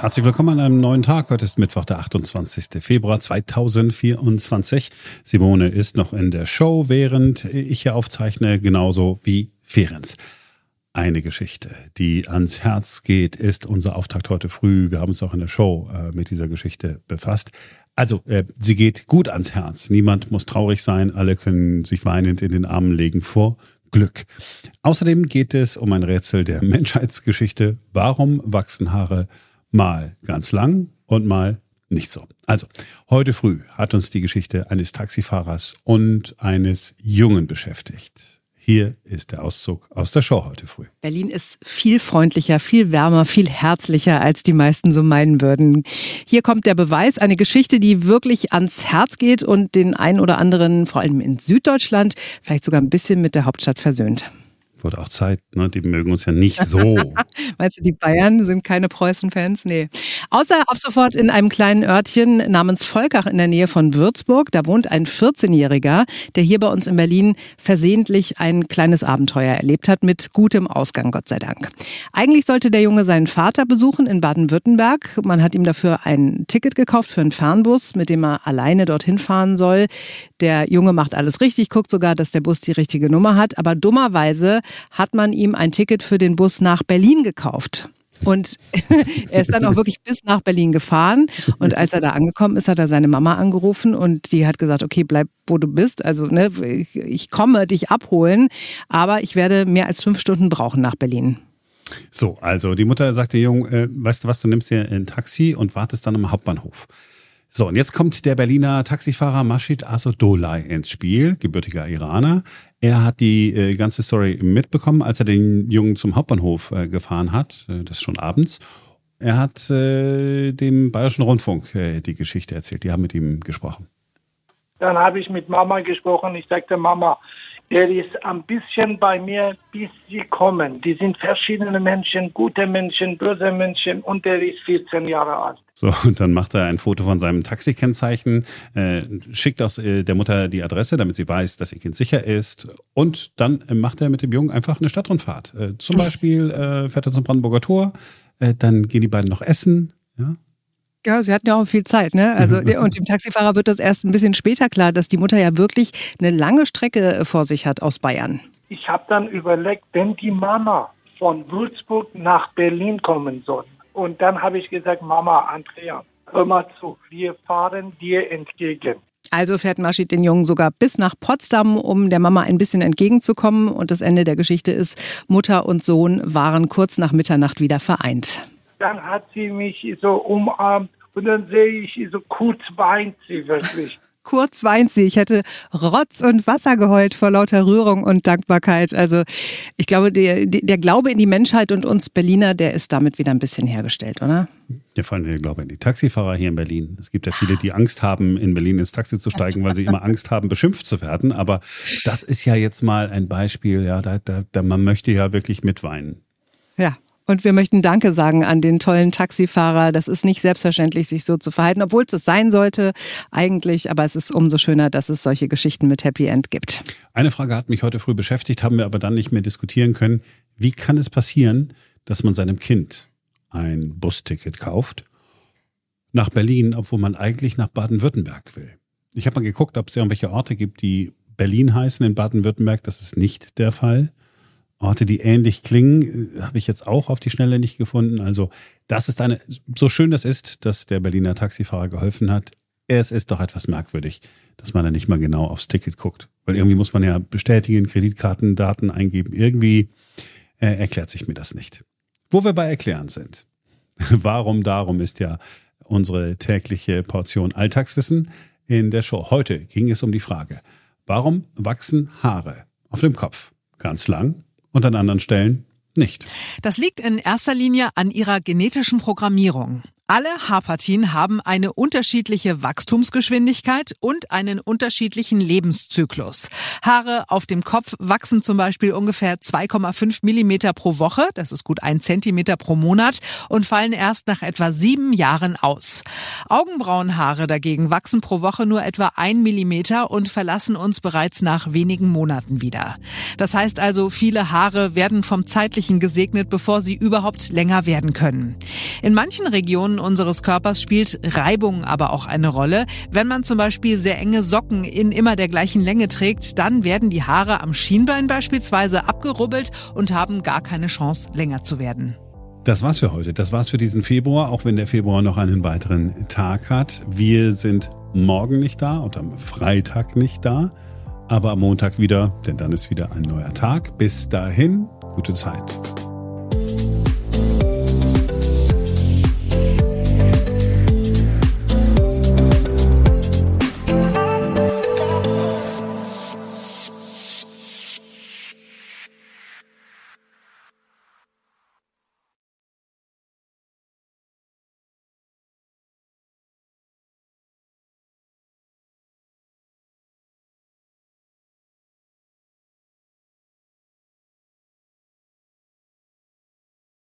Herzlich willkommen an einem neuen Tag. Heute ist Mittwoch, der 28. Februar 2024. Simone ist noch in der Show, während ich hier aufzeichne, genauso wie Ferenz. Eine Geschichte, die ans Herz geht, ist unser Auftakt heute früh. Wir haben uns auch in der Show äh, mit dieser Geschichte befasst. Also, äh, sie geht gut ans Herz. Niemand muss traurig sein. Alle können sich weinend in den Armen legen vor Glück. Außerdem geht es um ein Rätsel der Menschheitsgeschichte. Warum wachsen Haare mal ganz lang und mal nicht so. Also, heute früh hat uns die Geschichte eines Taxifahrers und eines Jungen beschäftigt. Hier ist der Auszug aus der Show heute früh. Berlin ist viel freundlicher, viel wärmer, viel herzlicher, als die meisten so meinen würden. Hier kommt der Beweis, eine Geschichte, die wirklich ans Herz geht und den einen oder anderen, vor allem in Süddeutschland, vielleicht sogar ein bisschen mit der Hauptstadt versöhnt. Wurde auch Zeit, ne? Die mögen uns ja nicht so. Meinst du, die Bayern sind keine Preußen-Fans? Nee. Außer ab sofort in einem kleinen Örtchen namens Volkach in der Nähe von Würzburg. Da wohnt ein 14-Jähriger, der hier bei uns in Berlin versehentlich ein kleines Abenteuer erlebt hat, mit gutem Ausgang, Gott sei Dank. Eigentlich sollte der Junge seinen Vater besuchen in Baden-Württemberg. Man hat ihm dafür ein Ticket gekauft für einen Fernbus, mit dem er alleine dorthin fahren soll. Der Junge macht alles richtig, guckt sogar, dass der Bus die richtige Nummer hat. Aber dummerweise hat man ihm ein Ticket für den Bus nach Berlin gekauft. Und er ist dann auch wirklich bis nach Berlin gefahren. Und als er da angekommen ist, hat er seine Mama angerufen und die hat gesagt, okay, bleib wo du bist. Also ne, ich komme dich abholen, aber ich werde mehr als fünf Stunden brauchen nach Berlin. So, also die Mutter sagt dem Jungen, äh, weißt du was, du nimmst dir ein Taxi und wartest dann am Hauptbahnhof. So, und jetzt kommt der Berliner Taxifahrer Mashid Asodolai ins Spiel, gebürtiger Iraner. Er hat die äh, ganze Story mitbekommen, als er den Jungen zum Hauptbahnhof äh, gefahren hat. Äh, das ist schon abends. Er hat äh, dem Bayerischen Rundfunk äh, die Geschichte erzählt. Die haben mit ihm gesprochen. Dann habe ich mit Mama gesprochen. Ich sagte, Mama, er ist ein bisschen bei mir, bis sie kommen. Die sind verschiedene Menschen, gute Menschen, böse Menschen und er ist 14 Jahre alt. So, und dann macht er ein Foto von seinem Taxikennzeichen, äh, schickt aus äh, der Mutter die Adresse, damit sie weiß, dass ihr Kind sicher ist. Und dann macht er mit dem Jungen einfach eine Stadtrundfahrt. Äh, zum Beispiel äh, fährt er zum Brandenburger Tor, äh, dann gehen die beiden noch essen. Ja, ja, sie hatten ja auch viel Zeit, ne? Also und dem Taxifahrer wird das erst ein bisschen später klar, dass die Mutter ja wirklich eine lange Strecke äh, vor sich hat aus Bayern. Ich habe dann überlegt, wenn die Mama von Würzburg nach Berlin kommen soll. Und dann habe ich gesagt, Mama, Andrea, hör mal zu, wir fahren dir entgegen. Also fährt Maschid den Jungen sogar bis nach Potsdam, um der Mama ein bisschen entgegenzukommen. Und das Ende der Geschichte ist, Mutter und Sohn waren kurz nach Mitternacht wieder vereint. Dann hat sie mich so umarmt und dann sehe ich, so kurz weint sie wirklich. kurz weint sie. Ich hätte Rotz und Wasser geheult vor lauter Rührung und Dankbarkeit. Also ich glaube, der, der Glaube in die Menschheit und uns Berliner, der ist damit wieder ein bisschen hergestellt, oder? Ja, vor allem der Glaube in die Taxifahrer hier in Berlin. Es gibt ja viele, die Angst haben, in Berlin ins Taxi zu steigen, weil sie immer Angst haben, beschimpft zu werden. Aber das ist ja jetzt mal ein Beispiel, ja, da, da, da man möchte ja wirklich mitweinen. Ja, und wir möchten Danke sagen an den tollen Taxifahrer. Das ist nicht selbstverständlich, sich so zu verhalten, obwohl es es sein sollte eigentlich. Aber es ist umso schöner, dass es solche Geschichten mit Happy End gibt. Eine Frage hat mich heute früh beschäftigt, haben wir aber dann nicht mehr diskutieren können. Wie kann es passieren, dass man seinem Kind ein Busticket kauft nach Berlin, obwohl man eigentlich nach Baden-Württemberg will? Ich habe mal geguckt, ob es irgendwelche Orte gibt, die Berlin heißen in Baden-Württemberg. Das ist nicht der Fall. Orte, die ähnlich klingen, äh, habe ich jetzt auch auf die Schnelle nicht gefunden. Also das ist eine, so schön das ist, dass der Berliner Taxifahrer geholfen hat. Es ist doch etwas merkwürdig, dass man da nicht mal genau aufs Ticket guckt. Weil irgendwie muss man ja bestätigen, Kreditkartendaten eingeben. Irgendwie äh, erklärt sich mir das nicht. Wo wir bei Erklären sind. Warum darum ist ja unsere tägliche Portion Alltagswissen in der Show. Heute ging es um die Frage, warum wachsen Haare auf dem Kopf? Ganz lang und an anderen Stellen nicht. Das liegt in erster Linie an ihrer genetischen Programmierung. Alle Haarpartien haben eine unterschiedliche Wachstumsgeschwindigkeit und einen unterschiedlichen Lebenszyklus. Haare auf dem Kopf wachsen zum Beispiel ungefähr 2,5 Millimeter pro Woche, das ist gut ein Zentimeter pro Monat, und fallen erst nach etwa sieben Jahren aus. Augenbrauenhaare dagegen wachsen pro Woche nur etwa ein Millimeter und verlassen uns bereits nach wenigen Monaten wieder. Das heißt also, viele Haare werden vom Zeitlichen gesegnet, bevor sie überhaupt länger werden können. In manchen Unseres Körpers spielt Reibung aber auch eine Rolle. Wenn man zum Beispiel sehr enge Socken in immer der gleichen Länge trägt, dann werden die Haare am Schienbein beispielsweise abgerubbelt und haben gar keine Chance, länger zu werden. Das war's für heute. Das war's für diesen Februar, auch wenn der Februar noch einen weiteren Tag hat. Wir sind morgen nicht da und am Freitag nicht da, aber am Montag wieder, denn dann ist wieder ein neuer Tag. Bis dahin, gute Zeit.